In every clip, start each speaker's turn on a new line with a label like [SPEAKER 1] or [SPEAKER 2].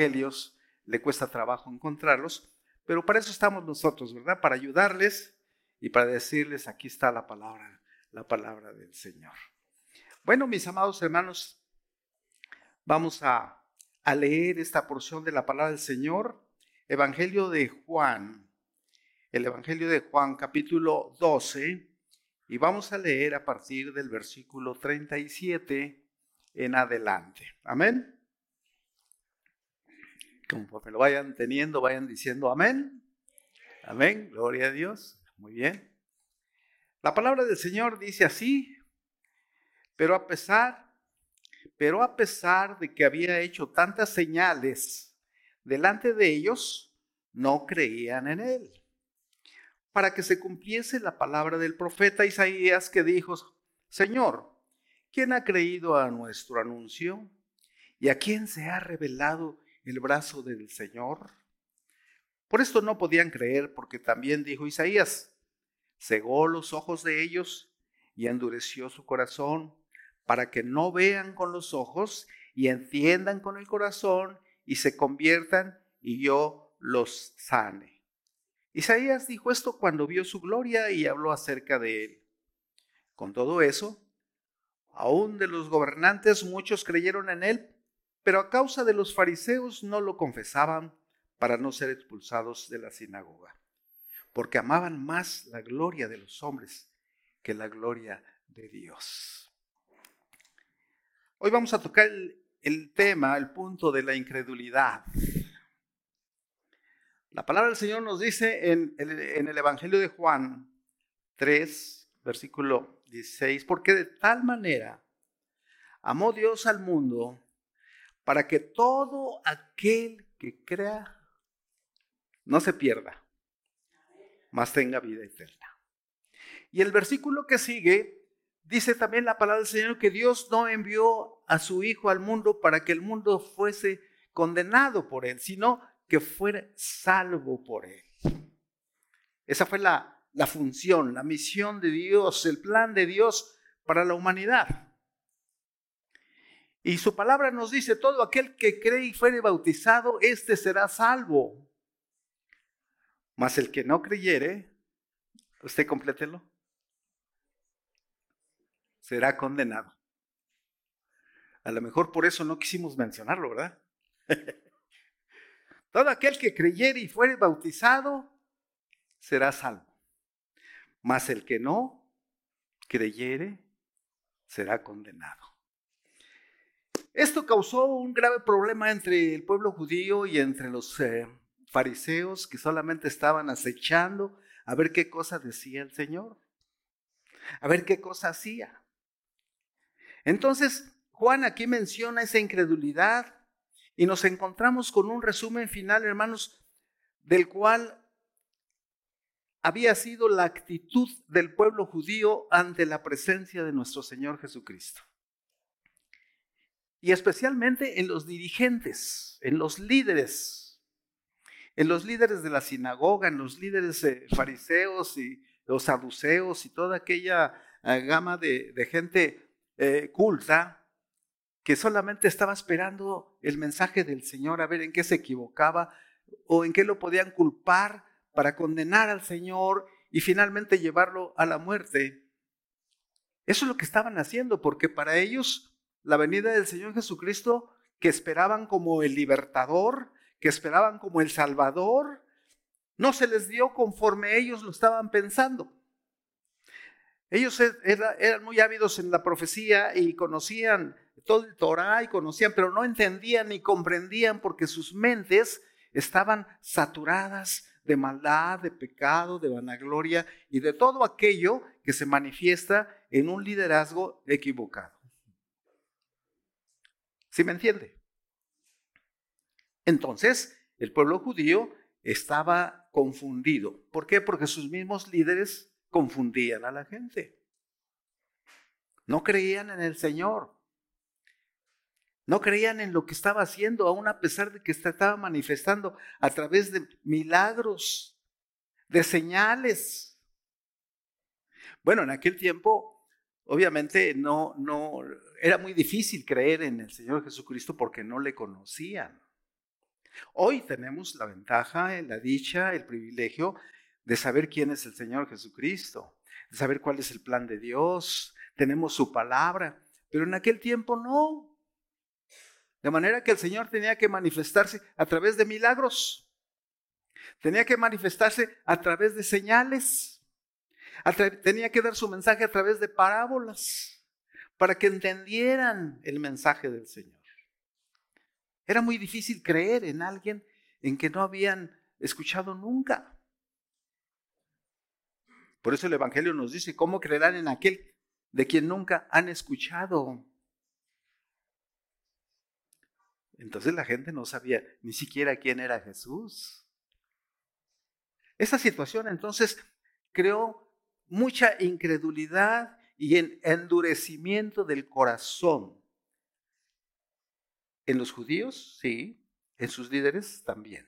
[SPEAKER 1] evangelios le cuesta trabajo encontrarlos, pero para eso estamos nosotros, ¿verdad? Para ayudarles y para decirles, aquí está la palabra, la palabra del Señor. Bueno, mis amados hermanos, vamos a, a leer esta porción de la palabra del Señor, Evangelio de Juan, el Evangelio de Juan capítulo 12, y vamos a leer a partir del versículo 37 en adelante. Amén. Conforme lo vayan teniendo, vayan diciendo amén. Amén. Gloria a Dios. Muy bien. La palabra del Señor dice así, pero a pesar, pero a pesar de que había hecho tantas señales delante de ellos, no creían en él. Para que se cumpliese la palabra del profeta Isaías que dijo, Señor, ¿quién ha creído a nuestro anuncio? ¿Y a quién se ha revelado el brazo del Señor? Por esto no podían creer, porque también dijo Isaías, cegó los ojos de ellos y endureció su corazón, para que no vean con los ojos y entiendan con el corazón y se conviertan y yo los sane. Isaías dijo esto cuando vio su gloria y habló acerca de él. Con todo eso, aún de los gobernantes muchos creyeron en él, pero a causa de los fariseos no lo confesaban para no ser expulsados de la sinagoga, porque amaban más la gloria de los hombres que la gloria de Dios. Hoy vamos a tocar el, tema, el punto de la incredulidad. La palabra del Señor nos dice en, en el Evangelio de Juan 3, versículo 16, porque de tal manera amó Dios al mundo para que todo aquel que crea no se pierda, mas tenga vida eterna. Y el versículo que sigue dice también la palabra del Señor que Dios no envió a su Hijo al mundo para que el mundo fuese condenado por él, sino que fuera salvo por él. Esa fue la, la función, la misión de Dios, el plan de Dios para la humanidad. Y su palabra nos dice, todo aquel que cree y fuere bautizado, éste será salvo. Mas el que no creyere, usted complételo, será condenado. A lo mejor por eso no quisimos mencionarlo, ¿verdad? todo aquel que creyere y fuere bautizado, será salvo. Mas el que no creyere, será condenado. Esto causó un grave problema entre el pueblo judío y entre los eh, fariseos que solamente estaban acechando a ver qué cosa decía el Señor, a ver qué cosa hacía. Entonces, Juan aquí menciona esa incredulidad y nos encontramos con un resumen final, hermanos, del cual había sido la actitud del pueblo judío ante la presencia de nuestro Señor Jesucristo y especialmente en los dirigentes, en los líderes, en los líderes de la sinagoga, en los líderes eh, fariseos y los saduceos y toda aquella eh, gama de, gente eh, culta que solamente estaba esperando el mensaje del Señor a ver en qué se equivocaba o en qué lo podían culpar para condenar al Señor y finalmente llevarlo a la muerte. Eso es lo que estaban haciendo, porque para ellos la venida del Señor Jesucristo que esperaban como el libertador, que esperaban como el salvador, no se les dio conforme ellos lo estaban pensando. Ellos e-, eran muy ávidos en la profecía y conocían todo el Torah y conocían, pero no entendían ni comprendían porque sus mentes estaban saturadas de maldad, de pecado, de vanagloria y de todo aquello que se manifiesta en un liderazgo equivocado. ¿Sí me entiende? Entonces, el pueblo judío estaba confundido. ¿Por qué? Porque sus mismos líderes confundían a la gente. No creían en el Señor. No creían en lo que estaba haciendo, aún a pesar de que estaba manifestando a través de milagros, de señales. Bueno, en aquel tiempo, obviamente no, no, era muy difícil creer en el Señor Jesucristo porque no le conocían. Hoy tenemos la ventaja, la dicha, el privilegio de saber quién es el Señor Jesucristo, de saber cuál es el plan de Dios, tenemos su palabra, pero en aquel tiempo no. De manera que el Señor tenía que manifestarse a través de milagros, tenía que manifestarse a través de señales, tenía que dar su mensaje a través de parábolas, para que entendieran el mensaje del Señor. Era muy difícil creer en alguien en que no habían escuchado nunca. Por eso el Evangelio nos dice, ¿cómo creerán en aquel de quien nunca han escuchado? Entonces la gente no sabía ni siquiera quién era Jesús. Esa situación entonces creó mucha incredulidad y endurecimiento del corazón. En los judíos, sí, en sus líderes también.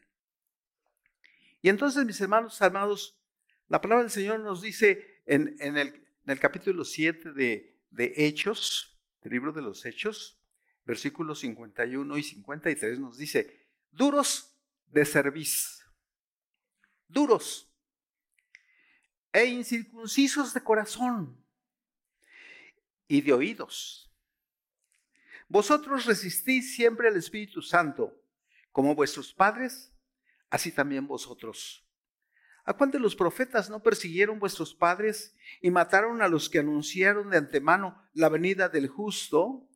[SPEAKER 1] Y entonces, mis hermanos amados, la palabra del Señor nos dice en, el, capítulo 7 de, de Hechos, del libro de los Hechos, versículos 51 y 53, nos dice, duros de cerviz, duros e incircuncisos de corazón y de oídos. Vosotros resistís siempre al Espíritu Santo, como vuestros padres, así también vosotros. ¿A cuál de los profetas no persiguieron vuestros padres y mataron a los que anunciaron de antemano la venida del justo,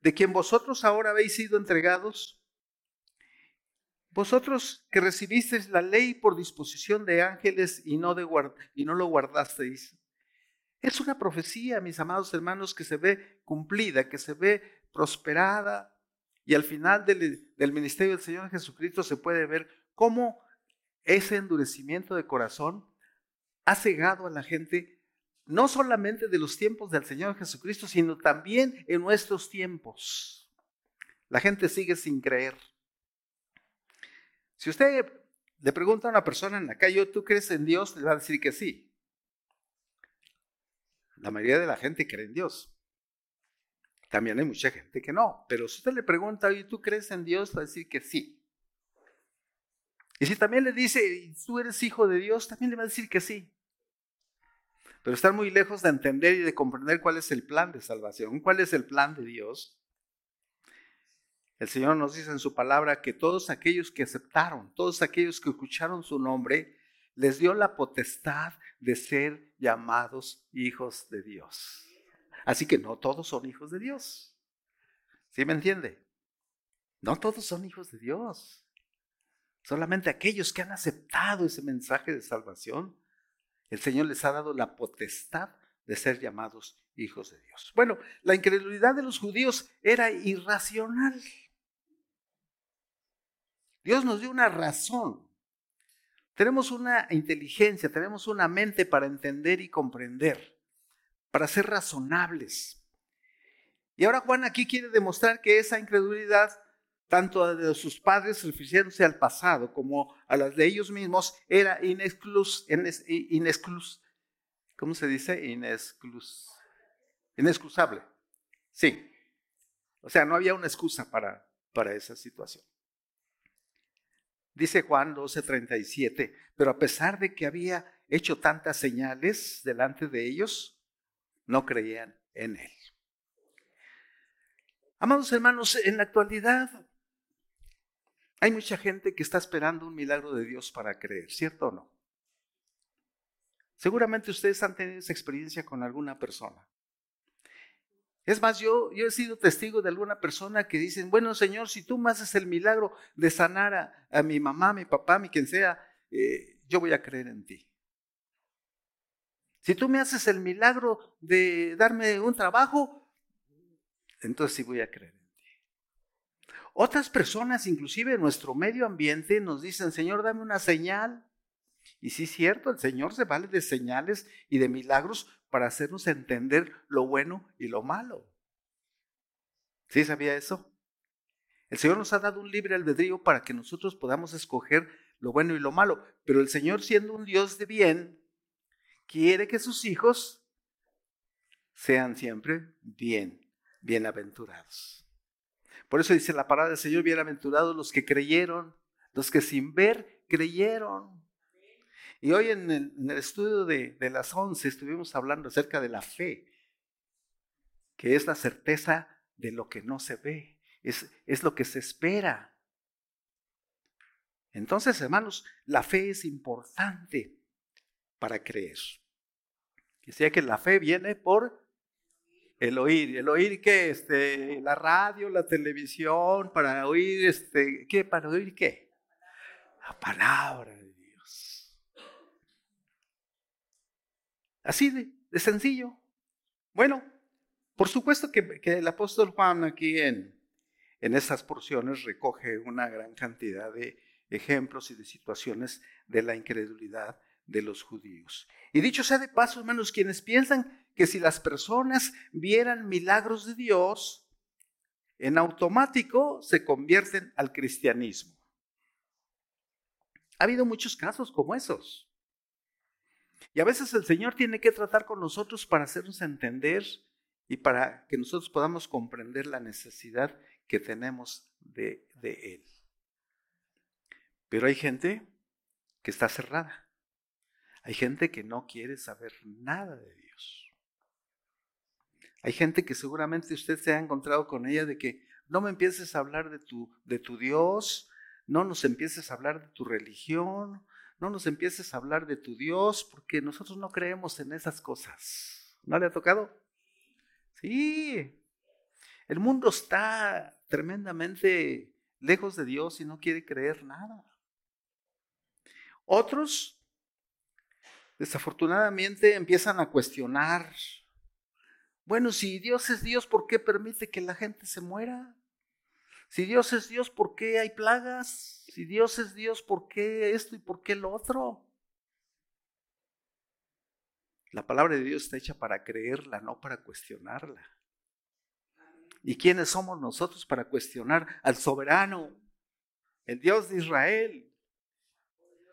[SPEAKER 1] de quien vosotros ahora habéis sido entregados? Vosotros que recibisteis la ley por disposición de ángeles y no, de y no lo guardasteis. Es una profecía, mis amados hermanos, que se ve cumplida, que se ve prosperada. Y al final del, ministerio del Señor Jesucristo se puede ver cómo ese endurecimiento de corazón ha cegado a la gente, no solamente de los tiempos del Señor Jesucristo, sino también en nuestros tiempos. La gente sigue sin creer. Si usted le pregunta a una persona en la calle, ¿tú crees en Dios? Le va a decir que sí. La mayoría de la gente cree en Dios. También hay mucha gente que no. Pero si usted le pregunta, ¿tú crees en Dios? Va a decir que sí. Y si también le dice, tú eres hijo de Dios, también le va a decir que sí. Pero están muy lejos de entender y de comprender cuál es el plan de salvación, cuál es el plan de Dios. El Señor nos dice en su palabra que todos aquellos que aceptaron, todos aquellos que escucharon su nombre, les dio la potestad de ser llamados hijos de Dios. Así que no todos son hijos de Dios. ¿Sí me entiende? No todos son hijos de Dios. Solamente aquellos que han aceptado ese mensaje de salvación, el Señor les ha dado la potestad de ser llamados hijos de Dios. Bueno, la incredulidad de los judíos era irracional. Dios nos dio una razón. Tenemos una inteligencia, tenemos una mente para entender y comprender, para ser razonables. Y ahora Juan aquí quiere demostrar que esa incredulidad tanto de sus padres refiriéndose al pasado como a las de ellos mismos, era inexclus, inexclus, ¿cómo se dice? Inexclus, inexcusable. Sí. O sea, no había una excusa para, para esa situación. Dice Juan 12:37, pero a pesar de que había hecho tantas señales delante de ellos, no creían en él. Amados hermanos, en la actualidad hay mucha gente que está esperando un milagro de Dios para creer, ¿cierto o no? Seguramente ustedes han tenido esa experiencia con alguna persona. Es más, yo, he sido testigo de alguna persona que dicen, bueno Señor, si tú me haces el milagro de sanar a, mi mamá, mi papá, mi quien sea, eh, yo voy a creer en ti. Si tú me haces el milagro de darme un trabajo, entonces sí voy a creer. Otras personas, inclusive en nuestro medio ambiente, nos dicen, Señor, dame una señal. Y sí es cierto, el Señor se vale de señales y de milagros para hacernos entender lo bueno y lo malo. ¿Sí sabía eso? El Señor nos ha dado un libre albedrío para que nosotros podamos escoger lo bueno y lo malo. Pero el Señor, siendo un Dios de bien, quiere que sus hijos sean siempre bien, bienaventurados. Por eso dice la palabra del Señor, bienaventurados los que creyeron, los que sin ver creyeron. Y hoy en el, estudio de, las once estuvimos hablando acerca de la fe, que es la certeza de lo que no se ve, es, es lo que se espera. Entonces, hermanos, la fe es importante para creer. Decía que la fe viene por el oír. ¿El oír qué? Este, la radio, la televisión, para oír, este, ¿qué? ¿Para oír qué? La palabra de Dios. Así de, sencillo. Bueno, por supuesto que, el apóstol Juan aquí en, en estas porciones recoge una gran cantidad de ejemplos y de situaciones de la incredulidad de los judíos. Y dicho sea de paso, hermanos, quienes piensan que si las personas vieran milagros de Dios, en automático se convierten al cristianismo. Ha habido muchos casos como esos. Y a veces el Señor tiene que tratar con nosotros para hacernos entender y para que nosotros podamos comprender la necesidad que tenemos de, de Él. Pero hay gente que está cerrada. Hay gente que no quiere saber nada de Dios. Hay gente que seguramente usted se ha encontrado con ella de que no me empieces a hablar de tu, de tu Dios, no nos empieces a hablar de tu religión, no nos empieces a hablar de tu Dios, porque nosotros no creemos en esas cosas. ¿No le ha tocado? Sí. El mundo está tremendamente lejos de Dios y no quiere creer nada. Otros desafortunadamente empiezan a cuestionar, bueno, si Dios es Dios, ¿por qué permite que la gente se muera? Si Dios es Dios, ¿por qué hay plagas? Si Dios es Dios, ¿por qué esto y por qué lo otro? La palabra de Dios está hecha para creerla, no para cuestionarla. ¿Y quiénes somos nosotros para cuestionar al soberano, el Dios de Israel,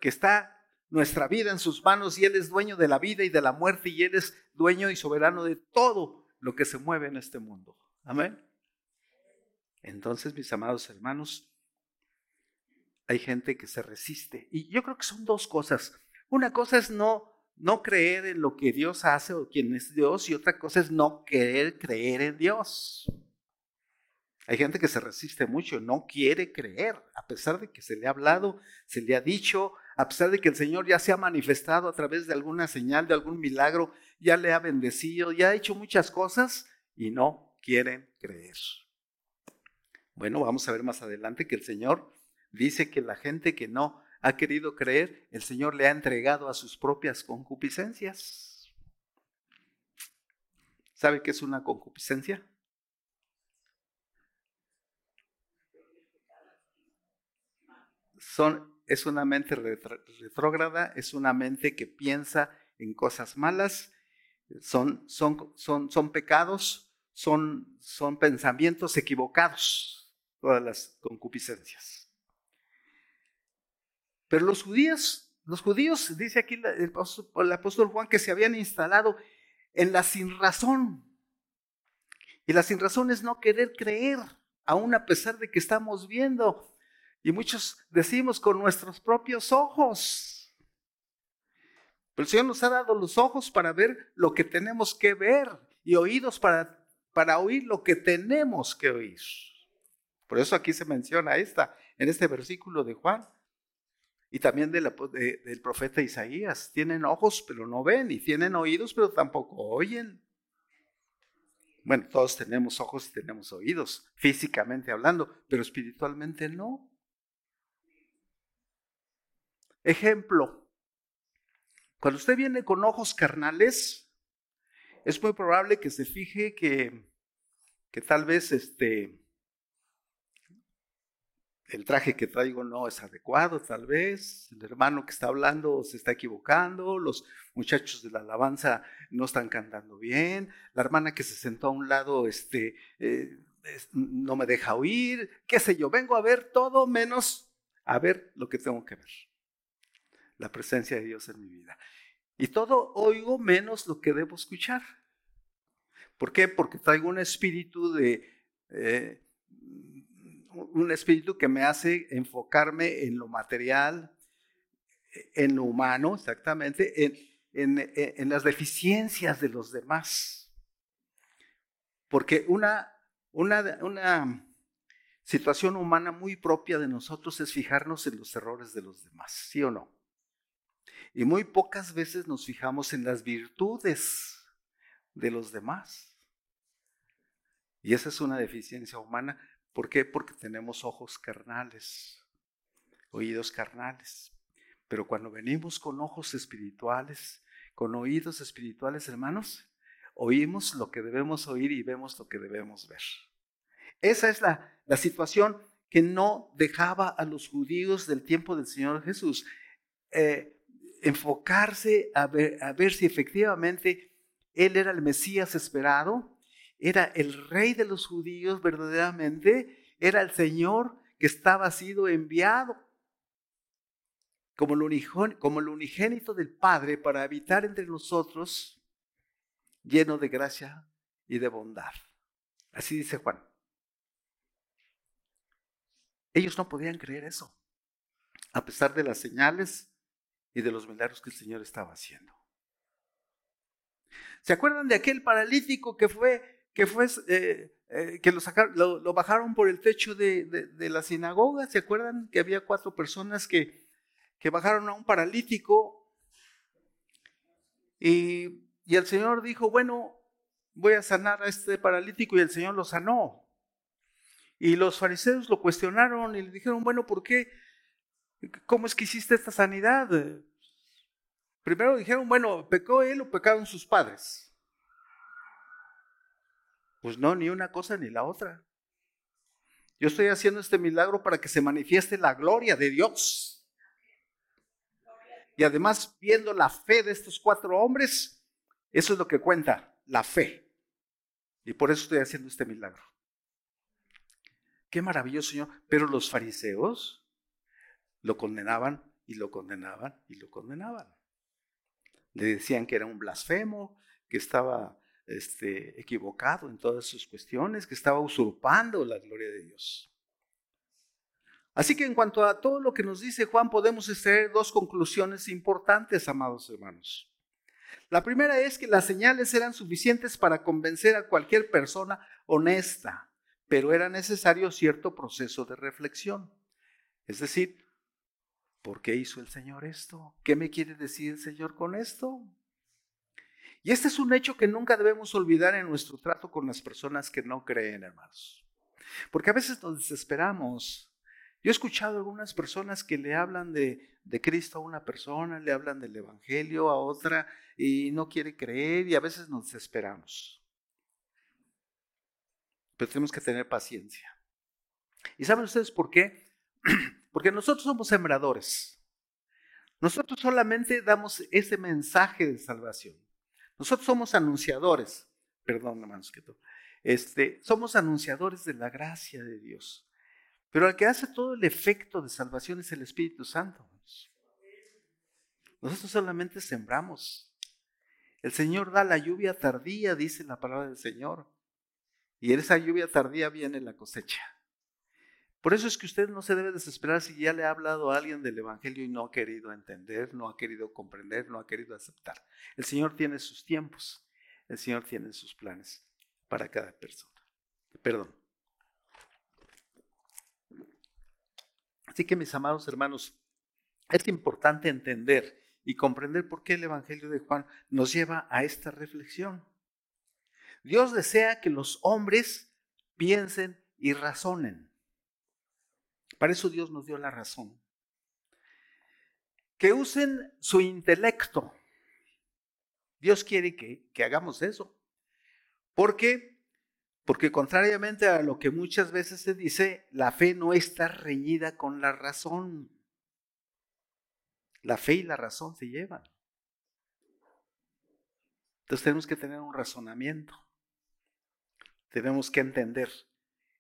[SPEAKER 1] que está nuestra vida en sus manos y Él es dueño de la vida y de la muerte y Él es dueño y soberano de todo lo que se mueve en este mundo. Amén. Entonces, mis amados hermanos, hay gente que se resiste. Y yo creo que son dos cosas. Una cosa es no, no creer en lo que Dios hace o quién es Dios y otra cosa es no querer creer en Dios. Hay gente que se resiste mucho, no quiere creer, a pesar de que se le ha hablado, se le ha dicho, a pesar de que el Señor ya se ha manifestado a través de alguna señal, de algún milagro, ya le ha bendecido, ya ha hecho muchas cosas y no quieren creer. Bueno, vamos a ver más adelante que el Señor dice que la gente que no ha querido creer, el Señor le ha entregado a sus propias concupiscencias. ¿Sabe qué es una concupiscencia? Son es una mente retrógrada, es una mente que piensa en cosas malas, son, son, son, son pecados, son, son pensamientos equivocados, todas las concupiscencias. Pero los judíos, los judíos, dice aquí el apóstol Juan, que se habían instalado en la sinrazón. Y la sinrazón es no querer creer, aún a pesar de que estamos viendo y muchos decimos con nuestros propios ojos. Pero el Señor nos ha dado los ojos para ver lo que tenemos que ver y oídos para, para oír lo que tenemos que oír. Por eso aquí se menciona esta, en este versículo de Juan. Y también del profeta Isaías. Tienen ojos pero no ven y tienen oídos pero tampoco oyen. Bueno, todos tenemos ojos y tenemos oídos, físicamente hablando, pero espiritualmente no. Ejemplo, cuando usted viene con ojos carnales, es muy probable que se fije que, que tal vez este, el traje que traigo no es adecuado, tal vez, el hermano que está hablando se está equivocando, los muchachos de la alabanza no están cantando bien, la hermana que se sentó a un lado este, eh, no me deja oír, qué sé yo, vengo a ver todo menos a ver lo que tengo que ver la presencia de Dios en mi vida. Y todo oigo menos lo que debo escuchar. ¿Por qué? Porque traigo un espíritu de, eh, un espíritu que me hace enfocarme en lo material, en lo humano, exactamente, en, en, en las deficiencias de los demás. Porque una, una, una situación humana muy propia de nosotros es fijarnos en los errores de los demás, ¿sí o no? Y muy pocas veces nos fijamos en las virtudes de los demás. Y esa es una deficiencia humana. ¿Por qué? Porque tenemos ojos carnales, oídos carnales. Pero cuando venimos con ojos espirituales, con oídos espirituales, hermanos, oímos lo que debemos oír y vemos lo que debemos ver. Esa es la, la situación que no dejaba a los judíos del tiempo del Señor Jesús eh, enfocarse a ver, a ver si efectivamente Él era el Mesías esperado, era el rey de los judíos verdaderamente, era el Señor que estaba sido enviado como el, unigénito del Padre para habitar entre nosotros, lleno de gracia y de bondad. Así dice Juan. Ellos no podían creer eso, a pesar de las señales y de los milagros que el Señor estaba haciendo. ¿Se acuerdan de aquel paralítico que fue, que fue, eh, eh, que lo, bajaron por el techo de, de la sinagoga? ¿Se acuerdan que había cuatro personas que que bajaron a un paralítico y, el Señor dijo, bueno, voy a sanar a este paralítico y el Señor lo sanó. Y los fariseos lo cuestionaron y le dijeron, bueno, ¿por qué? ¿Cómo es que hiciste esta sanidad? Primero dijeron, bueno, ¿pecó él o pecaron sus padres? Pues no, ni una cosa ni la otra. Yo estoy haciendo este milagro para que se manifieste la gloria de Dios. Y además, viendo la fe de estos cuatro hombres, eso es lo que cuenta, la fe. Y por eso estoy haciendo este milagro. Qué maravilloso, Señor. Pero los fariseos lo condenaban y lo condenaban y lo condenaban. Le decían que era un blasfemo, que estaba este, equivocado en todas sus cuestiones, que estaba usurpando la gloria de Dios. Así que en cuanto a todo lo que nos dice Juan, podemos extraer dos conclusiones importantes, amados hermanos. La primera es que las señales eran suficientes para convencer a cualquier persona honesta, pero era necesario cierto proceso de reflexión. Es decir, ¿por qué hizo el Señor esto? ¿Qué me quiere decir el Señor con esto? Y este es un hecho que nunca debemos olvidar en nuestro trato con las personas que no creen, hermanos. Porque a veces nos desesperamos yo he escuchado algunas personas que le hablan de, Cristo a una persona, le hablan del Evangelio a otra y no quiere creer y a veces nos desesperamos. Pero tenemos que tener paciencia. ¿Y saben ustedes por qué? Porque nosotros somos sembradores. Nosotros solamente damos ese mensaje de salvación. Nosotros somos anunciadores. Perdón, hermanos, que todo. Este, somos anunciadores de la gracia de Dios. Pero el que hace todo el efecto de salvación es el Espíritu Santo. Nosotros solamente sembramos. El Señor da la lluvia tardía, dice la palabra del Señor. Y en esa lluvia tardía viene la cosecha. Por eso es que usted no se debe desesperar si ya le ha hablado a alguien del Evangelio y no ha querido entender, no ha querido comprender, no ha querido aceptar. El Señor tiene sus tiempos, el Señor tiene sus planes para cada persona. Perdón. Así que mis amados hermanos, es importante entender y comprender por qué el Evangelio de Juan nos lleva a esta reflexión. Dios desea que los hombres piensen y razonen. Para eso Dios nos dio la razón. Que usen su intelecto. Dios quiere que, que hagamos eso. Porque porque contrariamente a lo que muchas veces se dice, la fe no está reñida con la razón. La fe y la razón se llevan. Entonces tenemos que tener un razonamiento. Tenemos que entender.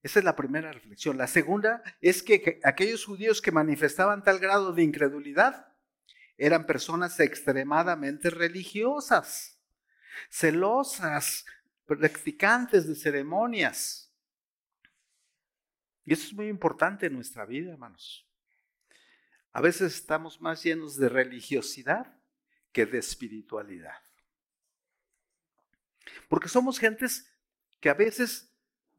[SPEAKER 1] Esa es la primera reflexión. La segunda es que aquellos judíos que manifestaban tal grado de incredulidad eran personas extremadamente religiosas, celosas, practicantes de ceremonias. Y eso es muy importante en nuestra vida, hermanos. A veces estamos más llenos de religiosidad que de espiritualidad. Porque somos gentes que a veces,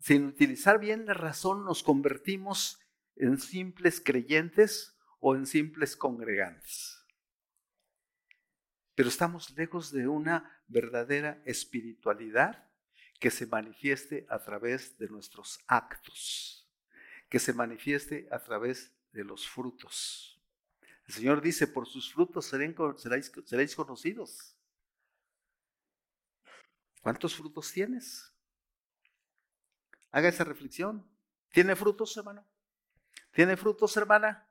[SPEAKER 1] sin utilizar bien la razón, nos convertimos en simples creyentes o en simples congregantes. Pero estamos lejos de una verdadera espiritualidad que se manifieste a través de nuestros actos, que se manifieste a través de los frutos. El Señor dice, por sus frutos seréis, seréis conocidos. ¿Cuántos frutos tienes? Haga esa reflexión. ¿Tiene frutos, hermano? ¿Tiene frutos, hermana?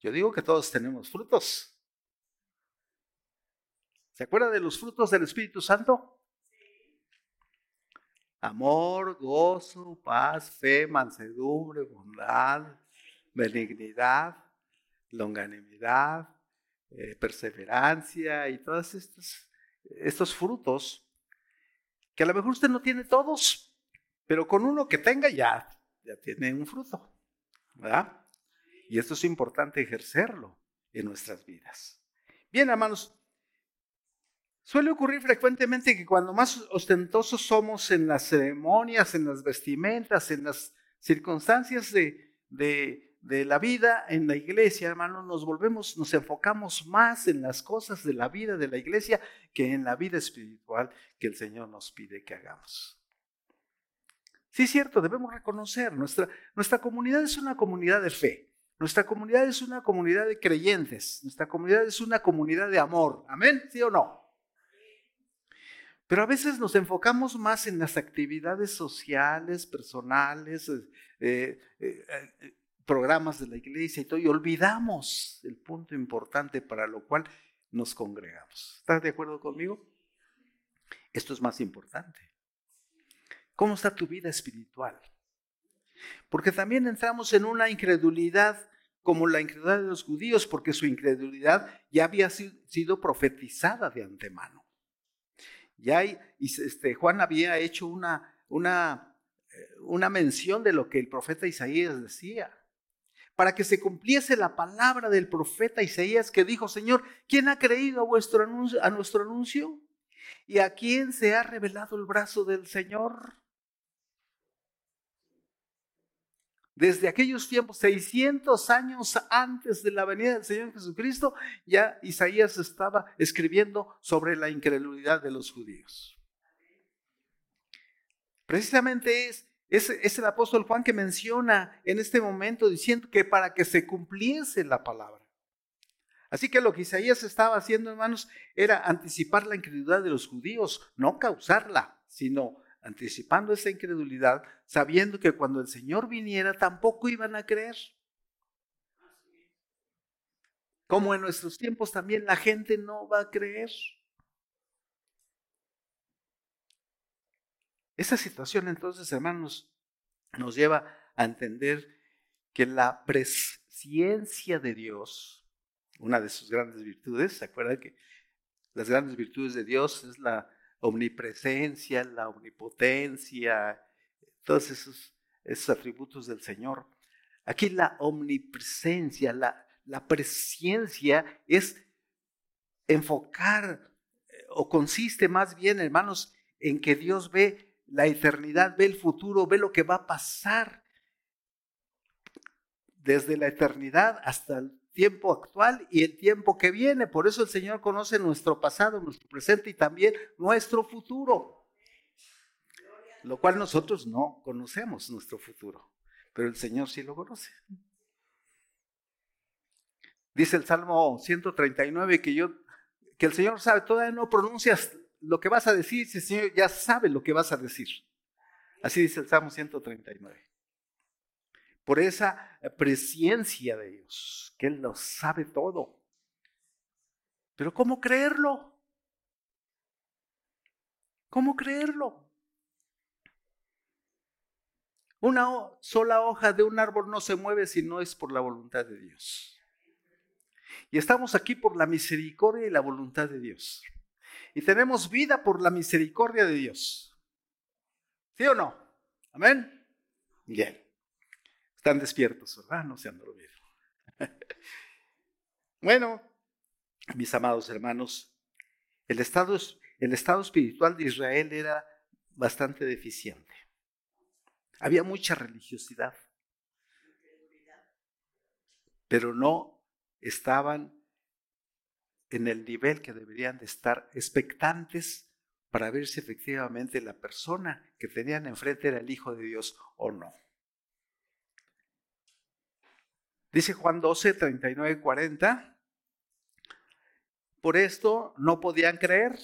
[SPEAKER 1] Yo digo que todos tenemos frutos. ¿Se acuerda de los frutos del Espíritu Santo? Amor, gozo, paz, fe, mansedumbre, bondad, benignidad, longanimidad, eh, perseverancia y todos estos frutos, que a lo mejor usted no tiene todos, pero con uno que tenga ya, ya tiene un fruto, ¿verdad? Y esto es importante ejercerlo en nuestras vidas. Bien, hermanos, suele ocurrir frecuentemente que cuando más ostentosos somos en las ceremonias, en las vestimentas, en las circunstancias de, de de la vida en la iglesia, hermanos, nos volvemos, nos enfocamos más en las cosas de la vida de la iglesia que en la vida espiritual que el Señor nos pide que hagamos. Sí, es cierto, debemos reconocer, nuestra, nuestra comunidad es una comunidad de fe, nuestra comunidad es una comunidad de creyentes, nuestra comunidad es una comunidad de amor, amén, sí o no. Pero a veces nos enfocamos más en las actividades sociales, personales, eh, eh, eh, programas de la iglesia y todo, y olvidamos el punto importante para lo cual nos congregamos. ¿Estás de acuerdo conmigo? Esto es más importante. ¿Cómo está tu vida espiritual? Porque también entramos en una incredulidad como la incredulidad de los judíos, porque su incredulidad ya había sido profetizada de antemano. Ya este, Juan había hecho una, una, eh, una mención de lo que el profeta Isaías decía para que se cumpliese la palabra del profeta Isaías que dijo, Señor, ¿quién ha creído a, vuestro anuncio, a nuestro anuncio? ¿Y a quién se ha revelado el brazo del Señor? Desde aquellos tiempos, 600 años antes de la venida del Señor Jesucristo, ya Isaías estaba escribiendo sobre la incredulidad de los judíos. Precisamente es es, el apóstol Juan que menciona en este momento diciendo que para que se cumpliese la palabra. Así que lo que Isaías estaba haciendo, hermanos, era anticipar la incredulidad de los judíos, no causarla, sino anticipando esa incredulidad, sabiendo que cuando el Señor viniera tampoco iban a creer. Como en nuestros tiempos también la gente no va a creer. Esa situación entonces, hermanos, nos lleva a entender que la presencia de Dios, una de sus grandes virtudes, ¿se acuerdan que las grandes virtudes de Dios es la omnipresencia, la omnipotencia, todos esos, esos atributos del Señor? Aquí la omnipresencia, la, la presencia es enfocar eh, o consiste más bien, hermanos, en que Dios ve la eternidad, ve el futuro, ve lo que va a pasar desde la eternidad hasta el tiempo actual y el tiempo que viene. Por eso el Señor conoce nuestro pasado, nuestro presente y también nuestro futuro. Lo cual nosotros no conocemos nuestro futuro, pero el Señor sí lo conoce. Dice el Salmo 139 que yo que el Señor sabe, todavía no pronuncias lo que vas a decir, el Señor ya sabe lo que vas a decir. Así dice el Salmo 139. Por esa presencia de Dios, que Él lo sabe todo. Pero ¿cómo creerlo? ¿Cómo creerlo? Una sola hoja de un árbol no se mueve si no es por la voluntad de Dios. Y estamos aquí por la misericordia y la voluntad de Dios y tenemos vida por la misericordia de Dios. ¿Sí o no? Amén. Bien. Están despiertos, ¿verdad? No se han dormido. bueno, mis amados hermanos, el estado, el estado espiritual de Israel era bastante deficiente. Había mucha religiosidad, pero no estaban en el nivel que deberían de estar expectantes para ver si efectivamente la persona que tenían enfrente era el Hijo de Dios o no. Dice Juan 12, 39, 40. Por esto no podían creer,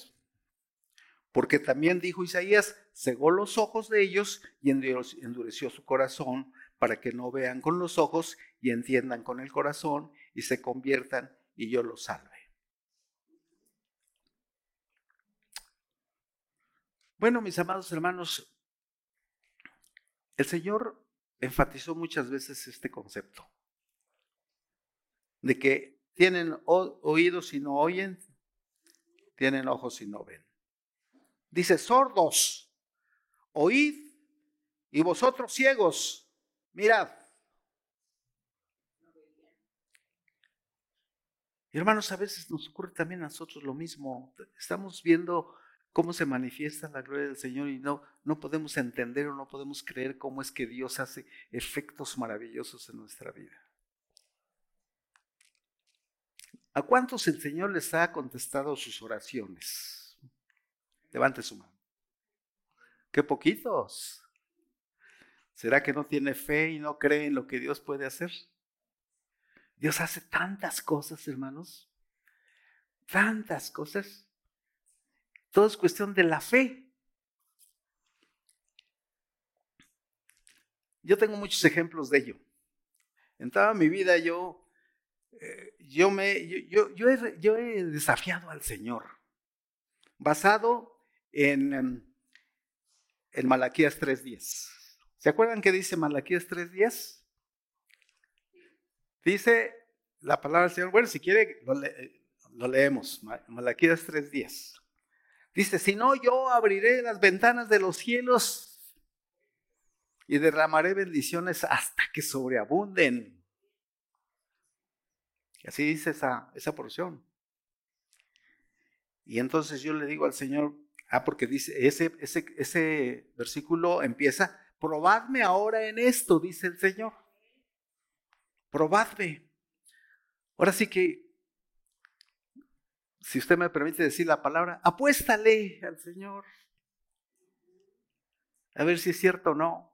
[SPEAKER 1] porque también dijo Isaías, cegó los ojos de ellos y endureció su corazón para que no vean con los ojos y entiendan con el corazón y se conviertan y yo los salve. Bueno, mis amados hermanos, el Señor enfatizó muchas veces este concepto de que tienen oídos y no oyen, tienen ojos y no ven. Dice, sordos, oíd, y vosotros ciegos, mirad. hermanos, a veces nos ocurre también a nosotros lo mismo. Estamos viendo cómo se manifiesta la gloria del Señor y no, no podemos entender o no podemos creer cómo es que Dios hace efectos maravillosos en nuestra vida. ¿A cuántos el Señor les ha contestado sus oraciones? Levante su mano. Qué poquitos. ¿Será que no tiene fe y no cree en lo que Dios puede hacer? Dios hace tantas cosas, hermanos. Tantas cosas. Todo es cuestión de la fe. Yo tengo muchos ejemplos de ello. En toda mi vida yo, eh, yo, me, yo, yo, he, desafiado al Señor, basado en, em, en Malaquías 3.10. ¿Se acuerdan qué dice Malaquías 3.10? Dice la palabra del Señor, bueno, si quiere lo, lo leemos, Malaquías 3.10. Dice, si no, yo abriré las ventanas de los cielos y derramaré bendiciones hasta que sobreabunden. Así dice esa, esa porción. Y entonces yo le digo al Señor, ah, porque dice, ese, ese, ese versículo empieza, probadme ahora en esto, dice el Señor. Probadme. Ahora sí que si usted me permite decir la palabra, apuéstale al Señor. A ver si es cierto o no.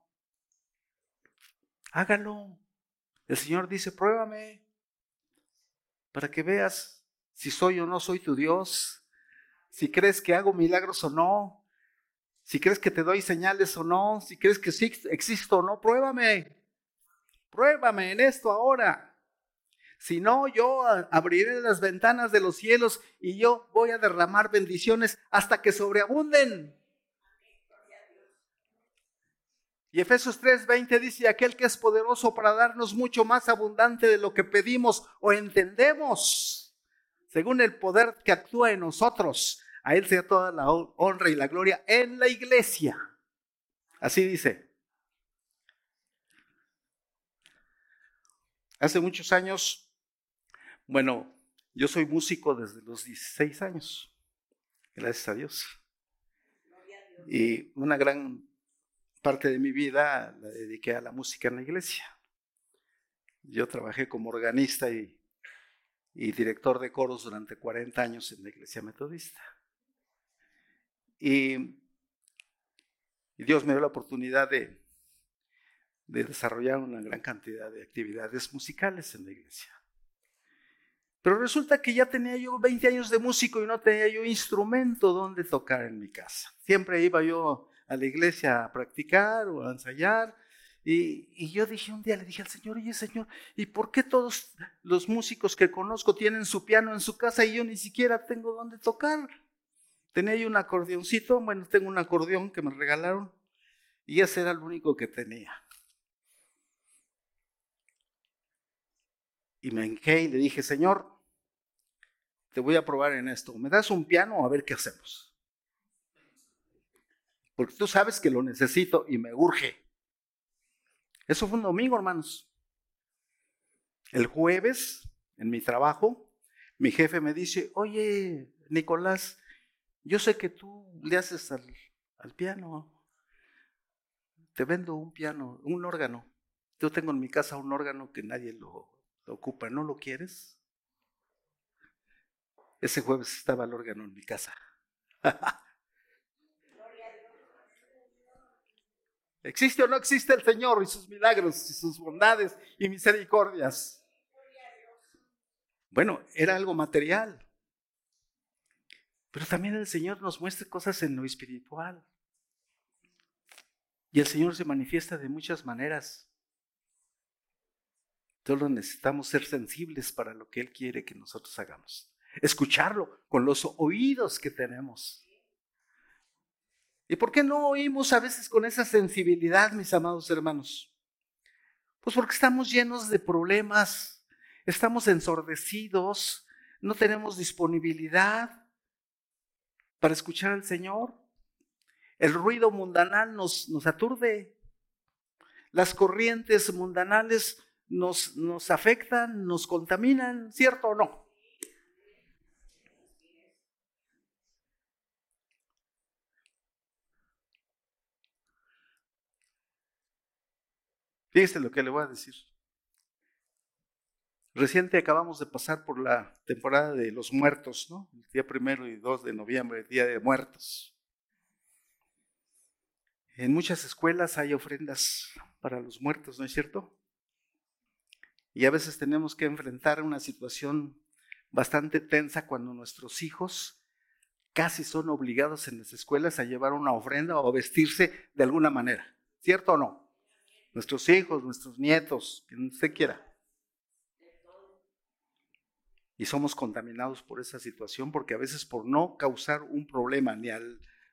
[SPEAKER 1] Hágalo. El Señor dice, pruébame para que veas si soy o no soy tu Dios, si crees que hago milagros o no, si crees que te doy señales o no, si crees que sí existo o no, pruébame. Pruébame en esto ahora. Si no, yo abriré las ventanas de los cielos y yo voy a derramar bendiciones hasta que sobreabunden. Y Efesios 3:20 dice, aquel que es poderoso para darnos mucho más abundante de lo que pedimos o entendemos, según el poder que actúa en nosotros, a Él sea toda la honra y la gloria en la iglesia. Así dice. Hace muchos años bueno, yo soy músico desde los 16 años, gracias a Dios. Y una gran parte de mi vida la dediqué a la música en la iglesia. Yo trabajé como organista y, director de coros durante 40 años en la iglesia metodista. Y, Dios me dio la oportunidad de desarrollar una gran cantidad de actividades musicales en la iglesia. Pero resulta que ya tenía yo 20 años de músico y no tenía yo instrumento donde tocar en mi casa. Siempre iba yo a la iglesia a practicar o a ensayar. Y, yo dije un día, le dije al Señor, oye Señor, ¿y por qué todos los músicos que conozco tienen su piano en su casa y yo ni siquiera tengo donde tocar? Tenía yo un acordeoncito, bueno, tengo un acordeón que me regalaron y ese era el único que tenía. Y me enqué y le dije, Señor, te voy a probar en esto. ¿Me das un piano a ver qué hacemos? Porque tú sabes que lo necesito y me urge. Eso fue un domingo, hermanos. El jueves, en mi trabajo, mi jefe me dice, oye, Nicolás, yo sé que tú le haces al, al piano. Te vendo un piano, un órgano. Yo tengo en mi casa un órgano que nadie lo, lo ocupa. ¿No lo quieres? Ese jueves estaba el órgano en mi casa. ¿Existe o no existe el Señor y sus milagros y sus bondades y misericordias? Bueno, era algo material. Pero también el Señor nos muestra cosas en lo espiritual. Y el Señor se manifiesta de muchas maneras. Solo necesitamos ser sensibles para lo que Él quiere que nosotros hagamos. Escucharlo con los oídos que tenemos. ¿Y por qué no oímos a veces con esa sensibilidad, mis amados hermanos? Pues porque estamos llenos de problemas, estamos ensordecidos, no tenemos disponibilidad para escuchar al Señor. El ruido mundanal nos, aturde. Las corrientes mundanales nos afectan, nos contaminan, ¿cierto o no? Fíjese lo que le voy a decir. Reciente acabamos de pasar por la temporada de los muertos, ¿no? El día primero y 2 de noviembre, el día de muertos. En muchas escuelas hay ofrendas para los muertos, ¿no es cierto? Y a veces tenemos que enfrentar una situación bastante tensa cuando nuestros hijos casi son obligados en las escuelas a llevar una ofrenda o a vestirse de alguna manera, ¿cierto o no? Nuestros hijos, nuestros nietos, quien usted quiera. Y somos contaminados por esa situación porque a veces por no causar un problema ni a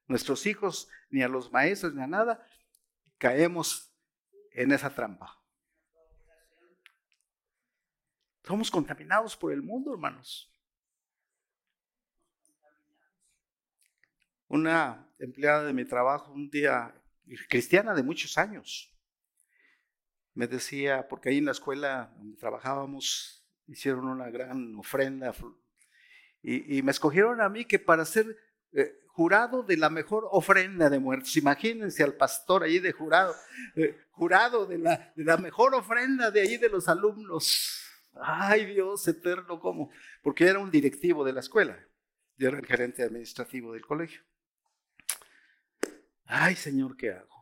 [SPEAKER 1] nuestros hijos, ni a los maestros, ni a nada, caemos en esa trampa. Somos contaminados por el mundo, hermanos. Una empleada de mi trabajo, un día cristiana de muchos años, me decía, porque ahí en la escuela donde trabajábamos hicieron una gran ofrenda y, me escogieron a mí que para ser eh, jurado de la mejor ofrenda de muertos. Imagínense al pastor ahí de jurado, eh, jurado de la, de la mejor ofrenda de ahí de los alumnos. Ay Dios eterno, ¿cómo? Porque era un directivo de la escuela. Yo era el gerente administrativo del colegio. Ay Señor, ¿qué hago?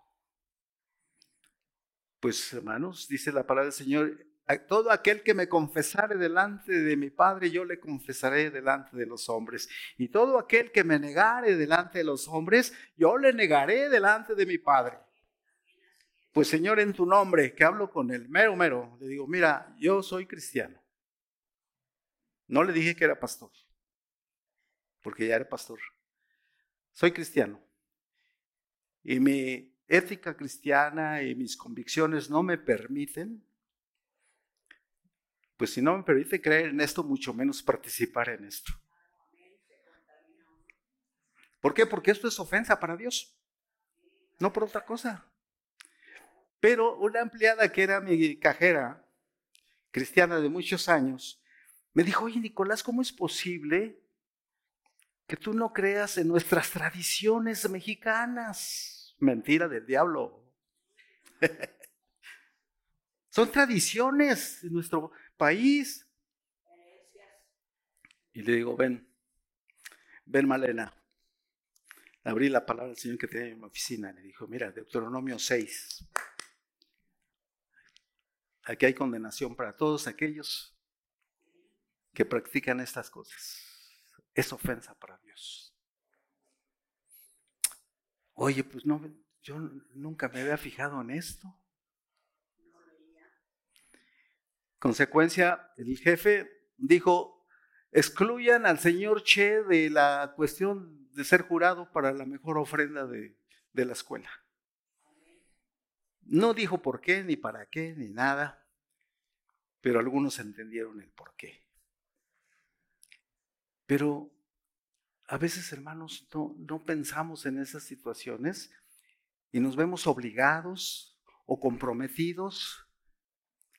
[SPEAKER 1] Pues hermanos, dice la palabra del Señor, todo aquel que me confesare delante de mi Padre, yo le confesaré delante de los hombres. Y todo aquel que me negare delante de los hombres, yo le negaré delante de mi Padre. Pues Señor, en tu nombre, que hablo con el mero, mero, le digo, mira, yo soy cristiano. No le dije que era pastor, porque ya era pastor. Soy cristiano. Y mi ética cristiana y mis convicciones no me permiten, pues si no me permite creer en esto, mucho menos participar en esto. ¿Por qué? Porque esto es ofensa para Dios, no por otra cosa. Pero una empleada que era mi cajera, cristiana de muchos años, me dijo, oye Nicolás, ¿cómo es posible que tú no creas en nuestras tradiciones mexicanas? Mentira del diablo. Son tradiciones de nuestro país. Y le digo, ven, ven Malena. Abrí la palabra del Señor que tenía en mi oficina. Le dijo, mira, Deuteronomio 6. Aquí hay condenación para todos aquellos que practican estas cosas. Es ofensa para Dios. Oye, pues no, yo nunca me había fijado en esto. Consecuencia, el jefe dijo, excluyan al señor Che de la cuestión de ser jurado para la mejor ofrenda de, de la escuela. No dijo por qué, ni para qué, ni nada, pero algunos entendieron el por qué. Pero a veces, hermanos, no, pensamos en esas situaciones y nos vemos obligados o comprometidos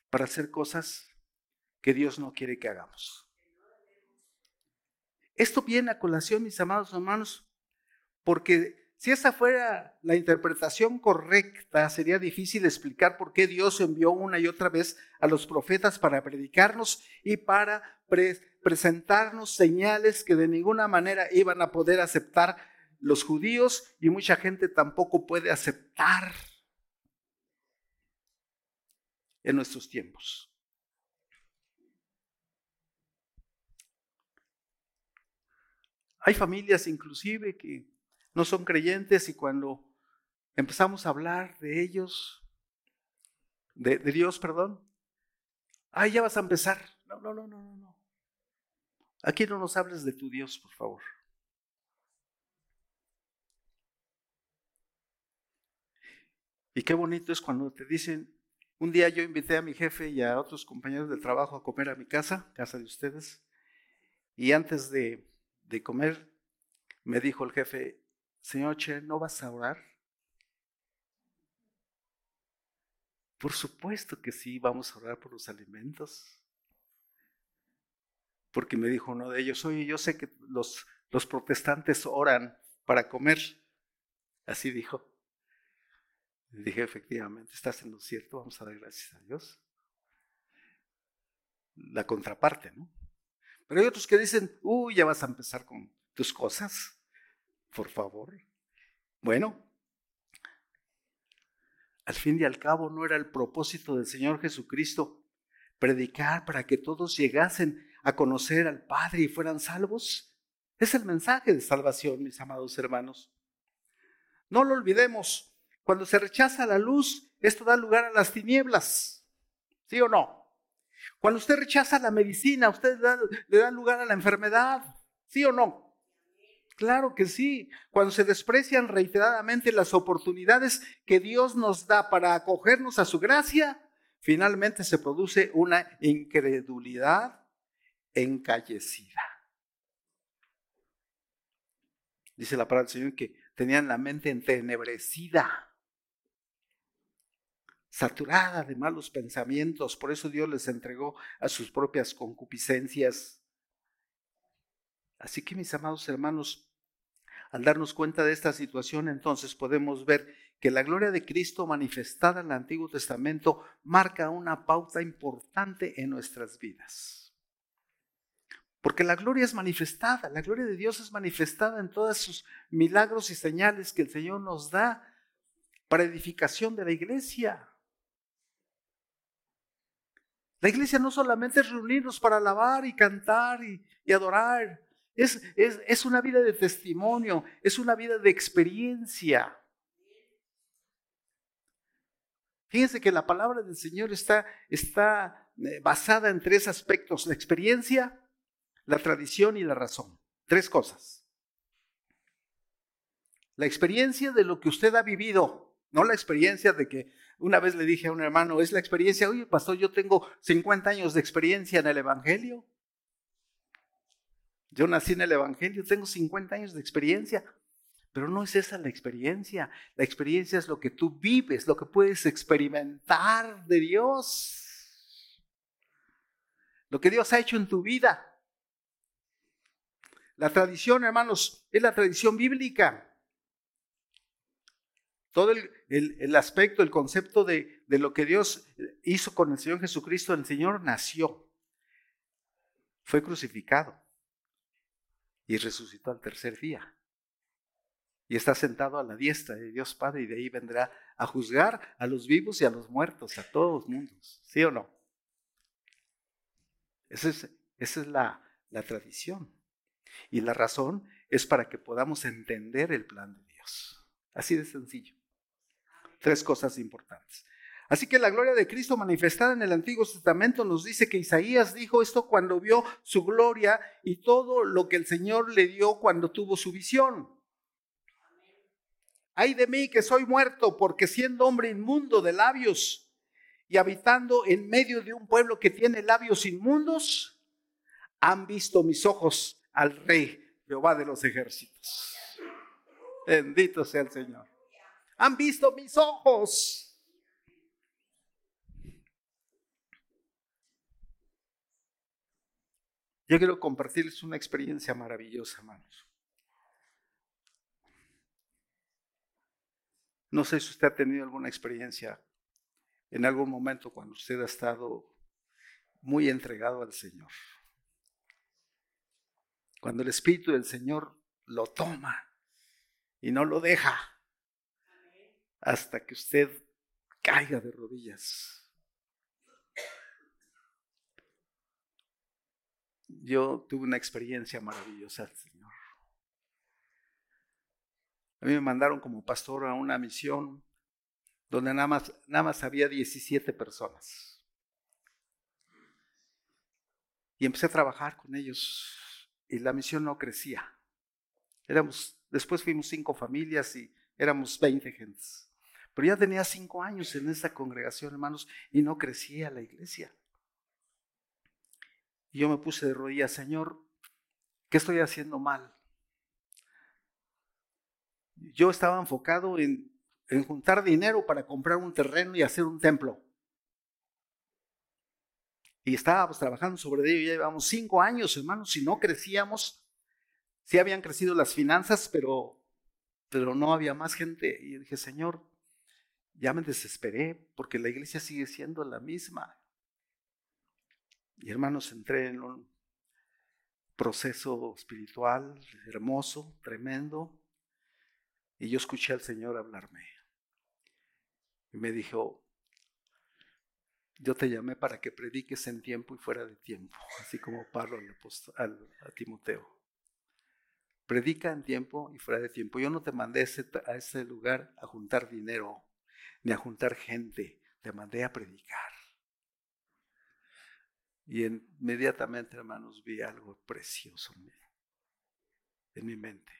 [SPEAKER 1] para hacer cosas que Dios no quiere que hagamos. Esto viene a colación, mis amados hermanos, porque si esa fuera la interpretación correcta, sería difícil explicar por qué Dios envió una y otra vez a los profetas para predicarnos y para presentarnos señales que de ninguna manera iban a poder aceptar los judíos y mucha gente tampoco puede aceptar en nuestros tiempos. Hay familias inclusive que no son creyentes y cuando empezamos a hablar de ellos, de, Dios, perdón, ah, ya vas a empezar. No, no, no, no, no. Aquí no nos hables de tu Dios, por favor. Y qué bonito es cuando te dicen, un día yo invité a mi jefe y a otros compañeros del trabajo a comer a mi casa, casa de ustedes, y antes de, de comer me dijo el jefe, Señor Che, ¿no vas a orar? Por supuesto que sí, vamos a orar por los alimentos. Porque me dijo uno de ellos, oye, yo sé que los, los protestantes oran para comer. Así dijo. dije, efectivamente, estás en lo cierto, vamos a dar gracias a Dios. La contraparte, ¿no? Pero hay otros que dicen, uy, ya vas a empezar con tus cosas por favor. Bueno, al fin y al cabo no era el propósito del Señor Jesucristo predicar para que todos llegasen a conocer al Padre y fueran salvos. Es el mensaje de salvación, mis amados hermanos. No lo olvidemos, cuando se rechaza la luz, esto da lugar a las tinieblas. ¿Sí o no? Cuando usted rechaza la medicina, usted le da lugar a la enfermedad. ¿Sí o no? Claro que sí. Cuando se desprecian reiteradamente las oportunidades que Dios nos da para acogernos a su gracia, finalmente se produce una incredulidad encallecida. Dice la palabra del Señor que tenían la mente entenebrecida, saturada de malos pensamientos. Por eso Dios les entregó a sus propias concupiscencias. Así que mis amados hermanos, al darnos cuenta de esta situación, entonces podemos ver que la gloria de Cristo manifestada en el Antiguo Testamento marca una pauta importante en nuestras vidas. Porque la gloria es manifestada, la gloria de Dios es manifestada en todos sus milagros y señales que el Señor nos da para edificación de la iglesia. La iglesia no solamente es reunirnos para alabar y cantar y, y adorar, es, es, una vida de testimonio, es una vida de experiencia. Fíjense que la palabra del Señor está, está eh, basada en tres aspectos, la experiencia, la tradición y la razón. Tres cosas. La experiencia de lo que usted ha vivido, no la experiencia de que una vez le dije a un hermano, es la experiencia, oye, pastor, yo tengo 50 años de experiencia en el Evangelio. Yo nací en el Evangelio, tengo 50 años de experiencia, pero no es esa la experiencia. La experiencia es lo que tú vives, lo que puedes experimentar de Dios. Lo que Dios ha hecho en tu vida. La tradición, hermanos, es la tradición bíblica. Todo el, aspecto, el concepto de, de lo que Dios hizo con el Señor Jesucristo, el Señor nació, fue crucificado y resucitó al tercer día. Y está sentado a la diestra de Dios Padre y de ahí vendrá a juzgar a los vivos y a los muertos, a todos los mundos. ¿Sí o no? Esa es, esa es la, la tradición. Y la razón es para que podamos entender el plan de Dios. Así de sencillo. Tres cosas importantes. Así que la gloria de Cristo manifestada en el Antiguo Testamento nos dice que Isaías dijo esto cuando vio su gloria y todo lo que el Señor le dio cuando tuvo su visión. Ay de mí que soy muerto, porque siendo hombre inmundo de labios y habitando en medio de un pueblo que tiene labios inmundos, han visto mis ojos al Rey Jehová de los ejércitos. Bendito sea el Señor. Han visto mis ojos Yo quiero compartirles una experiencia maravillosa, hermanos. No sé si usted ha tenido alguna experiencia en algún momento cuando usted ha estado muy entregado al Señor. Cuando el Espíritu del Señor lo toma y no lo deja hasta que usted caiga de rodillas. Yo tuve una experiencia maravillosa, Señor. A mí me mandaron como pastor a una misión donde nada más, nada más había 17 personas. Y empecé a trabajar con ellos y la misión no crecía. Éramos, después fuimos cinco familias y éramos 20 gentes. Pero ya tenía cinco años en esta congregación, hermanos, y no crecía la iglesia. Y yo me puse de rodillas, Señor, ¿qué estoy haciendo mal? yo estaba enfocado en, juntar dinero para comprar un terreno y hacer un templo. Y estábamos trabajando sobre ello, ya llevamos cinco años, hermanos, y no crecíamos. Sí habían crecido las finanzas, pero, pero no había más gente. Y dije, Señor, ya me desesperé porque la iglesia sigue siendo la misma. Y hermanos, entré en un proceso espiritual hermoso, tremendo. Y yo escuché al Señor hablarme. Y me dijo, yo te llamé para que prediques en tiempo y fuera de tiempo, así como Pablo a Timoteo. Predica en tiempo y fuera de tiempo. Yo no te mandé a ese lugar a juntar dinero, ni a juntar gente, te mandé a predicar. Y inmediatamente, hermanos, vi algo precioso en mi mente.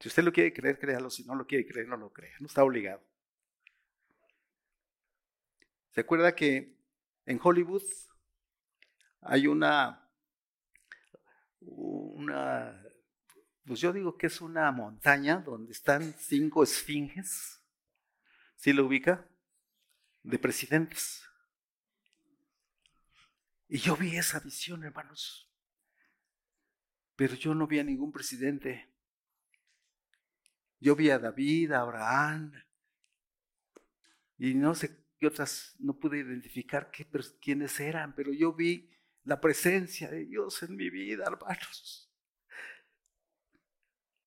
[SPEAKER 1] Si usted lo quiere creer, créalo. Si no lo quiere creer, no lo crea. No está obligado. ¿Se acuerda que en Hollywood hay una, una, pues yo digo que es una montaña donde están cinco esfinges, ¿sí lo ubica? De presidentes. Y yo vi esa visión, hermanos. Pero yo no vi a ningún presidente. Yo vi a David, a Abraham, y no sé qué otras, no pude identificar quiénes eran, pero yo vi la presencia de Dios en mi vida, hermanos.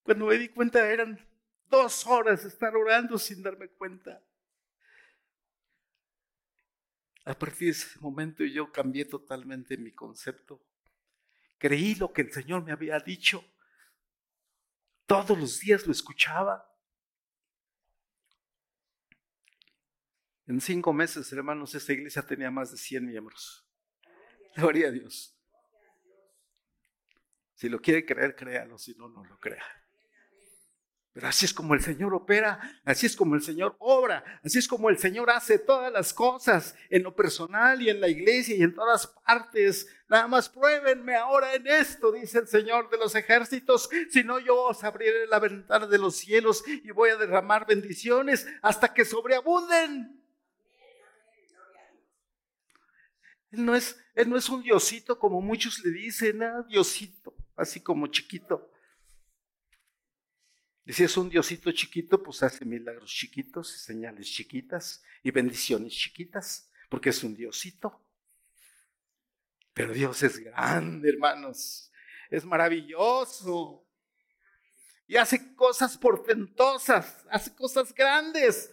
[SPEAKER 1] Cuando me di cuenta eran dos horas estar orando sin darme cuenta. A partir de ese momento yo cambié totalmente mi concepto. Creí lo que el Señor me había dicho todos los días lo escuchaba. En cinco meses, hermanos, esta iglesia tenía más de 100 miembros. Gloria a Dios. Si lo quiere creer, créalo, si no, no lo crea. Pero así es como el Señor opera, así es como el Señor obra, así es como el Señor hace todas las cosas en lo personal y en la iglesia y en todas partes. Nada más pruébenme ahora en esto, dice el Señor de los ejércitos, si no yo os abriré la ventana de los cielos y voy a derramar bendiciones hasta que sobreabunden. Él no es, él no es un diosito como muchos le dicen, diosito, así como chiquito. Y si es un diosito chiquito, pues hace milagros chiquitos señales chiquitas y bendiciones chiquitas, porque es un diosito. Pero Dios es grande, hermanos. Es maravilloso. Y hace cosas portentosas, hace cosas grandes.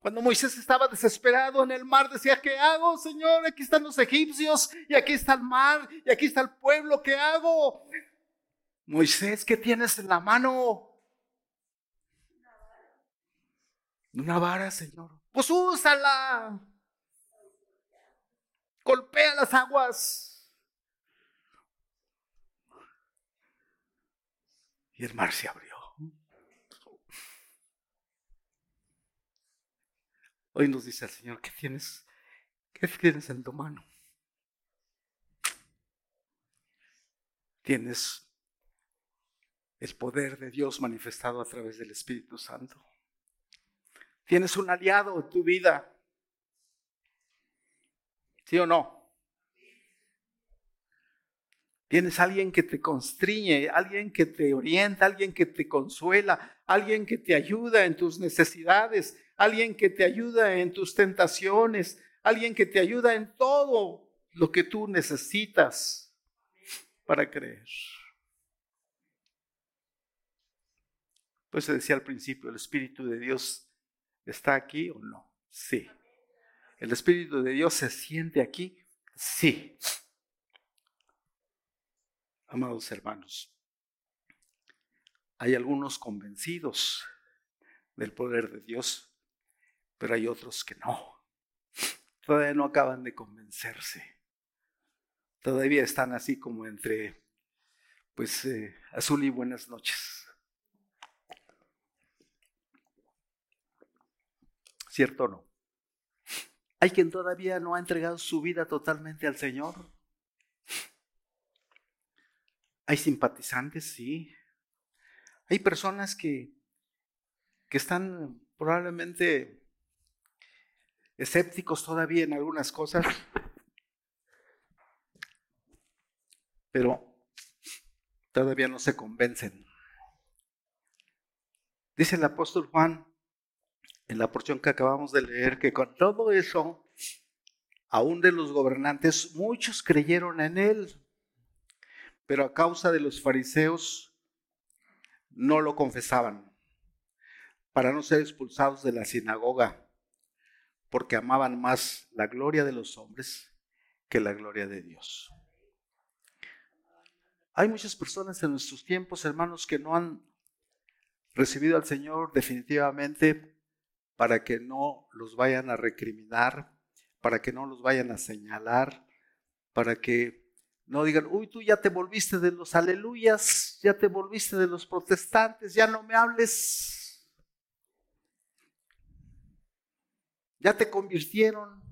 [SPEAKER 1] Cuando Moisés estaba desesperado en el mar, decía, ¿qué hago, Señor? Aquí están los egipcios y aquí está el mar y aquí está el pueblo, ¿qué hago? Moisés, ¿qué tienes en la mano? Una vara, Señor. Pues úsala. Golpea las aguas. Y el mar se abrió. Hoy nos dice el Señor, ¿qué tienes? ¿Qué tienes en tu mano? Tienes el poder de Dios manifestado a través del Espíritu Santo. Tienes un aliado en tu vida. ¿Sí o no? Tienes alguien que te constriñe, alguien que te orienta, alguien que te consuela, alguien que te ayuda en tus necesidades, alguien que te ayuda en tus tentaciones, alguien que te ayuda en todo lo que tú necesitas para creer. Pues se decía al principio, ¿el Espíritu de Dios está aquí o no? Sí. ¿El Espíritu de Dios se siente aquí? Sí amados hermanos. Hay algunos convencidos del poder de Dios, pero hay otros que no. Todavía no acaban de convencerse. Todavía están así como entre, pues, eh, azul y buenas noches. ¿Cierto o no? Hay quien todavía no ha entregado su vida totalmente al Señor. Hay simpatizantes, sí. Hay personas que, que están probablemente escépticos todavía en algunas cosas, pero todavía no se convencen. Dice el apóstol Juan en la porción que acabamos de leer que con todo eso, aún de los gobernantes, muchos creyeron en él pero a causa de los fariseos no lo confesaban, para no ser expulsados de la sinagoga, porque amaban más la gloria de los hombres que la gloria de Dios. Hay muchas personas en nuestros tiempos, hermanos, que no han recibido al Señor definitivamente para que no los vayan a recriminar, para que no los vayan a señalar, para que no digan, uy, tú ya te volviste de los aleluyas, ya te volviste de los protestantes, ya no me hables. Ya te convirtieron.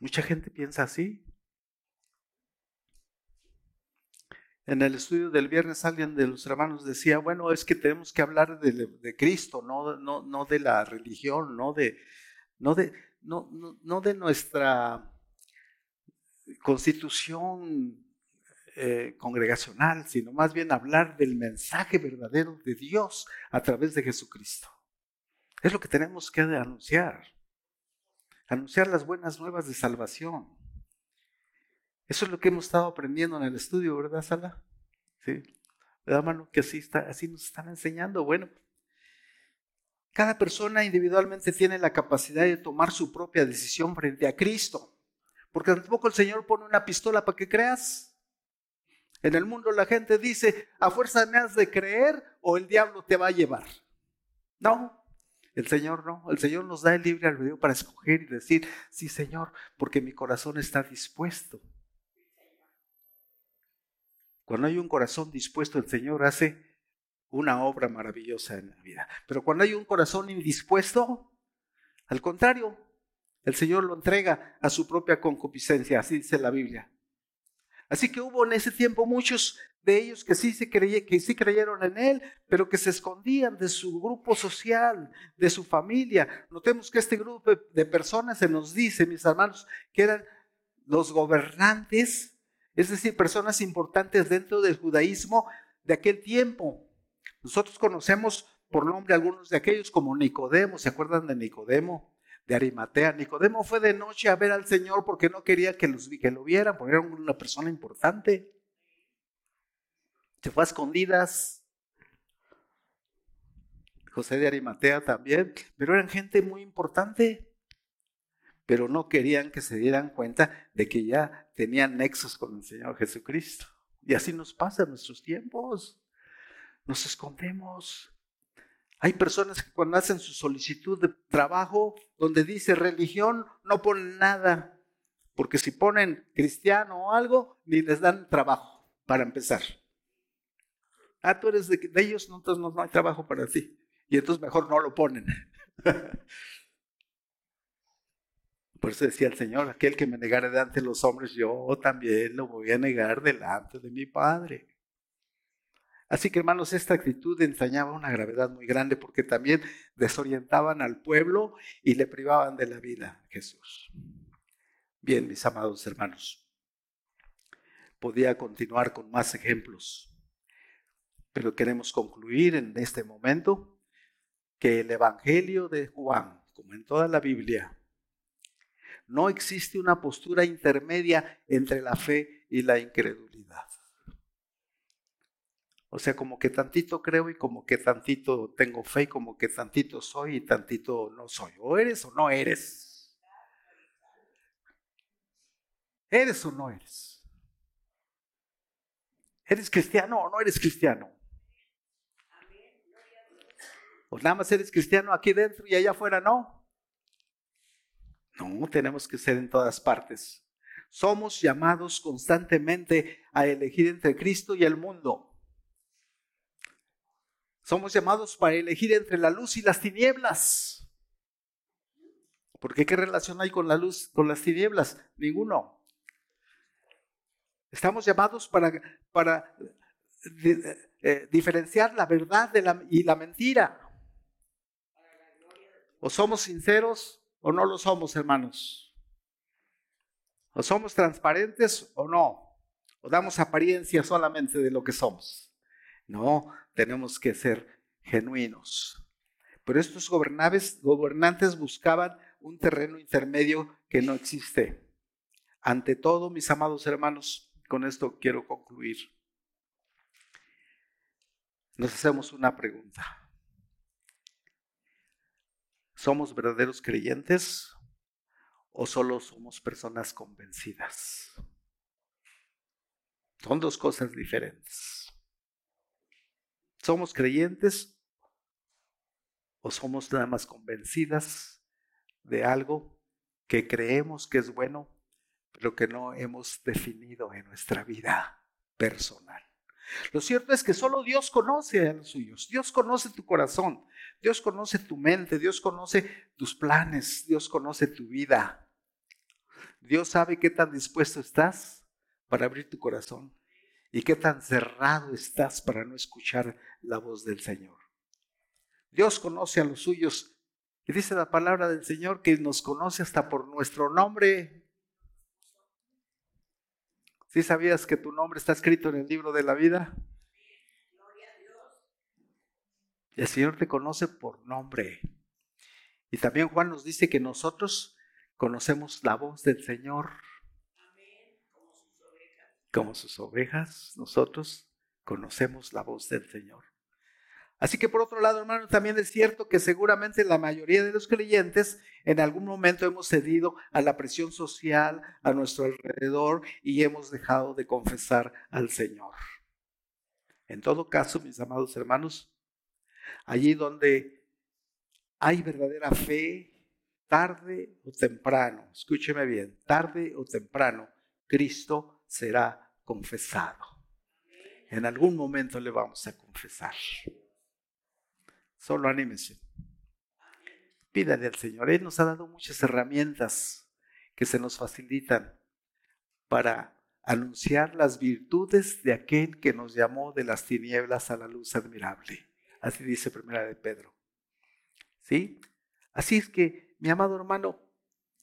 [SPEAKER 1] Mucha gente piensa así. En el estudio del viernes alguien de los hermanos decía, bueno, es que tenemos que hablar de, Cristo, no, no, no, de la religión, no de, no de, no, no de nuestra constitución eh, congregacional, sino más bien hablar del mensaje verdadero de Dios a través de Jesucristo. Es lo que tenemos que anunciar. Anunciar las buenas nuevas de salvación. Eso es lo que hemos estado aprendiendo en el estudio, ¿verdad, Sala? Sí. ¿Verdad, mano? Que así, está, así nos están enseñando. Bueno, cada persona individualmente tiene la capacidad de tomar su propia decisión frente a Cristo. Porque tampoco el Señor pone una pistola para que creas. En el mundo la gente dice, a fuerza me has de creer o el diablo te va a llevar. No, el Señor no. El Señor nos da el libre albedrío para escoger y decir, sí Señor, porque mi corazón está dispuesto. Cuando hay un corazón dispuesto, el Señor hace una obra maravillosa en la vida. Pero cuando hay un corazón indispuesto, al contrario, el Señor lo entrega a su propia concupiscencia, así dice la Biblia. Así que hubo en ese tiempo muchos de ellos que sí, se que sí creyeron en Él, pero que se escondían de su grupo social, de su familia. Notemos que este grupo de personas se nos dice, mis hermanos, que eran los gobernantes, es decir, personas importantes dentro del judaísmo de aquel tiempo. Nosotros conocemos por nombre algunos de aquellos como Nicodemo, ¿se acuerdan de Nicodemo? de Arimatea. Nicodemo fue de noche a ver al Señor porque no quería que, los, que lo vieran, porque era una persona importante. Se fue a escondidas. José de Arimatea también, pero eran gente muy importante, pero no querían que se dieran cuenta de que ya tenían nexos con el Señor Jesucristo. Y así nos pasa en nuestros tiempos. Nos escondemos. Hay personas que cuando hacen su solicitud de trabajo, donde dice religión, no ponen nada, porque si ponen cristiano o algo, ni les dan trabajo, para empezar. Ah, tú eres de, ellos, entonces no, no hay trabajo para ti. Y entonces mejor no lo ponen. Por eso decía el Señor, aquel que me negare delante de los hombres, yo también lo voy a negar delante de mi Padre. Así que hermanos, esta actitud ensañaba una gravedad muy grande porque también desorientaban al pueblo y le privaban de la vida a Jesús. Bien, mis amados hermanos. podía continuar con más ejemplos. Pero queremos concluir en este momento que el Evangelio de Juan, como en toda la Biblia, no existe una postura intermedia entre la fe y la incredulidad. O sea, como que tantito creo y como que tantito tengo fe y como que tantito soy y tantito no soy. O eres o no eres. ¿Eres o no eres? ¿Eres cristiano o no eres cristiano? ¿O nada más eres cristiano aquí dentro y allá afuera no? No, tenemos que ser en todas partes. Somos llamados constantemente a elegir entre Cristo y el mundo. Somos llamados para elegir entre la luz y las tinieblas. Porque ¿qué relación hay con la luz, con las tinieblas? Ninguno. Estamos llamados para, para eh, diferenciar la verdad y la mentira. O somos sinceros o no lo somos, hermanos. O somos transparentes o no. O damos apariencia solamente de lo que somos. No, tenemos que ser genuinos. Pero estos gobernantes buscaban un terreno intermedio que no existe. Ante todo, mis amados hermanos, con esto quiero concluir. Nos hacemos una pregunta. ¿Somos verdaderos creyentes o solo somos personas convencidas? Son dos cosas diferentes. ¿Somos creyentes o somos nada más convencidas de algo que creemos que es bueno, pero que no hemos definido en nuestra vida personal? Lo cierto es que solo Dios conoce a los suyos. Dios conoce tu corazón, Dios conoce tu mente, Dios conoce tus planes, Dios conoce tu vida. Dios sabe qué tan dispuesto estás para abrir tu corazón y qué tan cerrado estás para no escuchar la voz del Señor. Dios conoce a los suyos y dice la palabra del Señor que nos conoce hasta por nuestro nombre. ¿Sí sabías que tu nombre está escrito en el libro de la vida? Y el Señor te conoce por nombre. Y también Juan nos dice que nosotros conocemos la voz del Señor como sus ovejas, nosotros conocemos la voz del Señor. Así que por otro lado, hermano, también es cierto que seguramente la mayoría de los creyentes en algún momento hemos cedido a la presión social a nuestro alrededor y hemos dejado de confesar al Señor. En todo caso, mis amados hermanos, allí donde hay verdadera fe, tarde o temprano, escúcheme bien, tarde o temprano, Cristo será confesado. En algún momento le vamos a confesar. Solo anímese. Pídale al Señor. Él nos ha dado muchas herramientas que se nos facilitan para anunciar las virtudes de aquel que nos llamó de las tinieblas a la luz admirable. Así dice Primera de Pedro. ¿Sí? Así es que, mi amado hermano,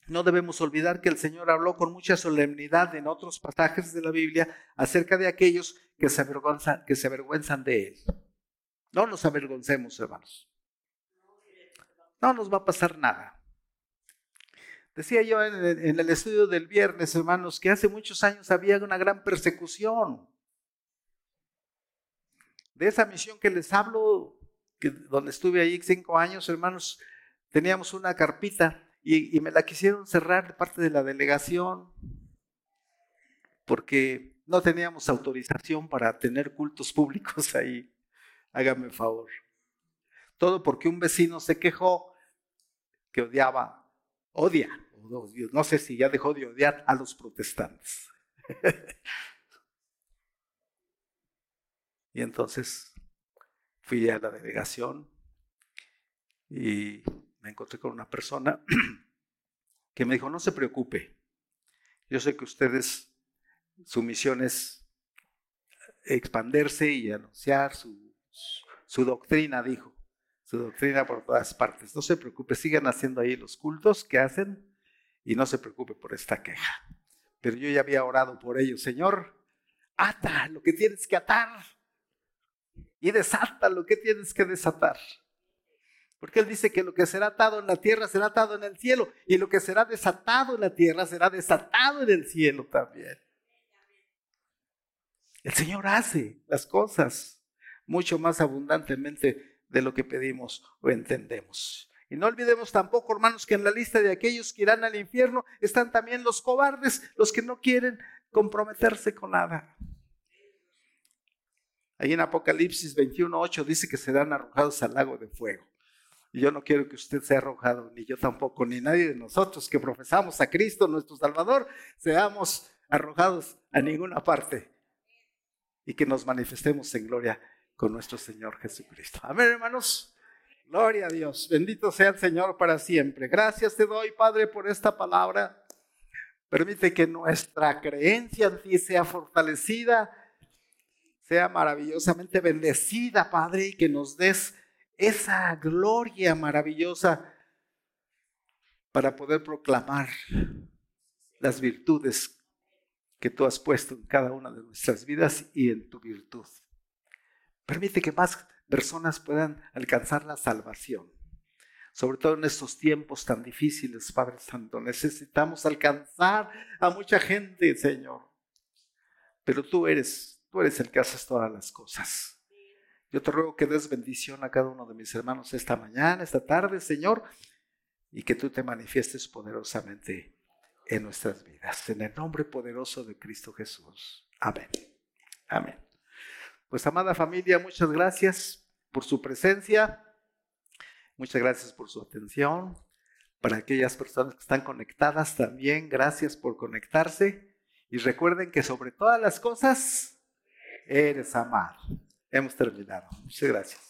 [SPEAKER 1] no debemos olvidar que el Señor habló con mucha solemnidad en otros pasajes de la Biblia acerca de aquellos que se avergüenzan, que se avergüenzan de Él. No nos avergoncemos, hermanos. No nos va a pasar nada. Decía yo en el, estudio del viernes, hermanos, que hace muchos años había una gran persecución. De esa misión que les hablo, donde estuve ahí cinco años, hermanos, teníamos una carpita y, me la quisieron cerrar de parte de la delegación porque no teníamos autorización para tener cultos públicos ahí. Hágame favor. Todo porque un vecino se quejó que odiaba, odia, no sé si ya dejó de odiar a los protestantes. y entonces fui a la delegación y me encontré con una persona que me dijo, no se preocupe, yo sé que ustedes, su misión es expandirse y anunciar su, su doctrina, dijo, su doctrina por todas partes. No se preocupe, sigan haciendo ahí los cultos que hacen y no se preocupe por esta queja. Pero yo ya había orado por ellos, Señor, ata lo que tienes que atar y desata lo que tienes que desatar. Porque Él dice que lo que será atado en la tierra será atado en el cielo y lo que será desatado en la tierra será desatado en el cielo también. El Señor hace las cosas mucho más abundantemente de lo que pedimos o entendemos. Y no olvidemos tampoco, hermanos, que en la lista de aquellos que irán al infierno están también los cobardes, los que no quieren comprometerse con nada. Ahí en Apocalipsis 21.8 dice que serán arrojados al lago de fuego. Y yo no quiero que usted sea arrojado, ni yo tampoco, ni nadie de nosotros que profesamos a Cristo, nuestro Salvador, seamos arrojados a ninguna parte y que nos manifestemos en gloria con nuestro Señor Jesucristo. Amén, hermanos. Gloria a Dios. Bendito sea el Señor para siempre. Gracias te doy, Padre, por esta palabra. Permite que nuestra creencia en ti sea fortalecida sea maravillosamente bendecida, Padre, y que nos des esa gloria maravillosa para poder proclamar las virtudes que tú has puesto en cada una de nuestras vidas y en tu virtud. Permite que más personas puedan alcanzar la salvación. Sobre todo en estos tiempos tan difíciles, Padre Santo, necesitamos alcanzar a mucha gente, Señor. Pero tú eres Tú eres el que haces todas las cosas. Yo te ruego que des bendición a cada uno de mis hermanos esta mañana, esta tarde, Señor, y que tú te manifiestes poderosamente en nuestras vidas. En el nombre poderoso de Cristo Jesús. Amén. Amén. Pues amada familia, muchas gracias por su presencia. Muchas gracias por su atención. Para aquellas personas que están conectadas también, gracias por conectarse. Y recuerden que sobre todas las cosas, eres amado. Hemos terminado. Muchas gracias.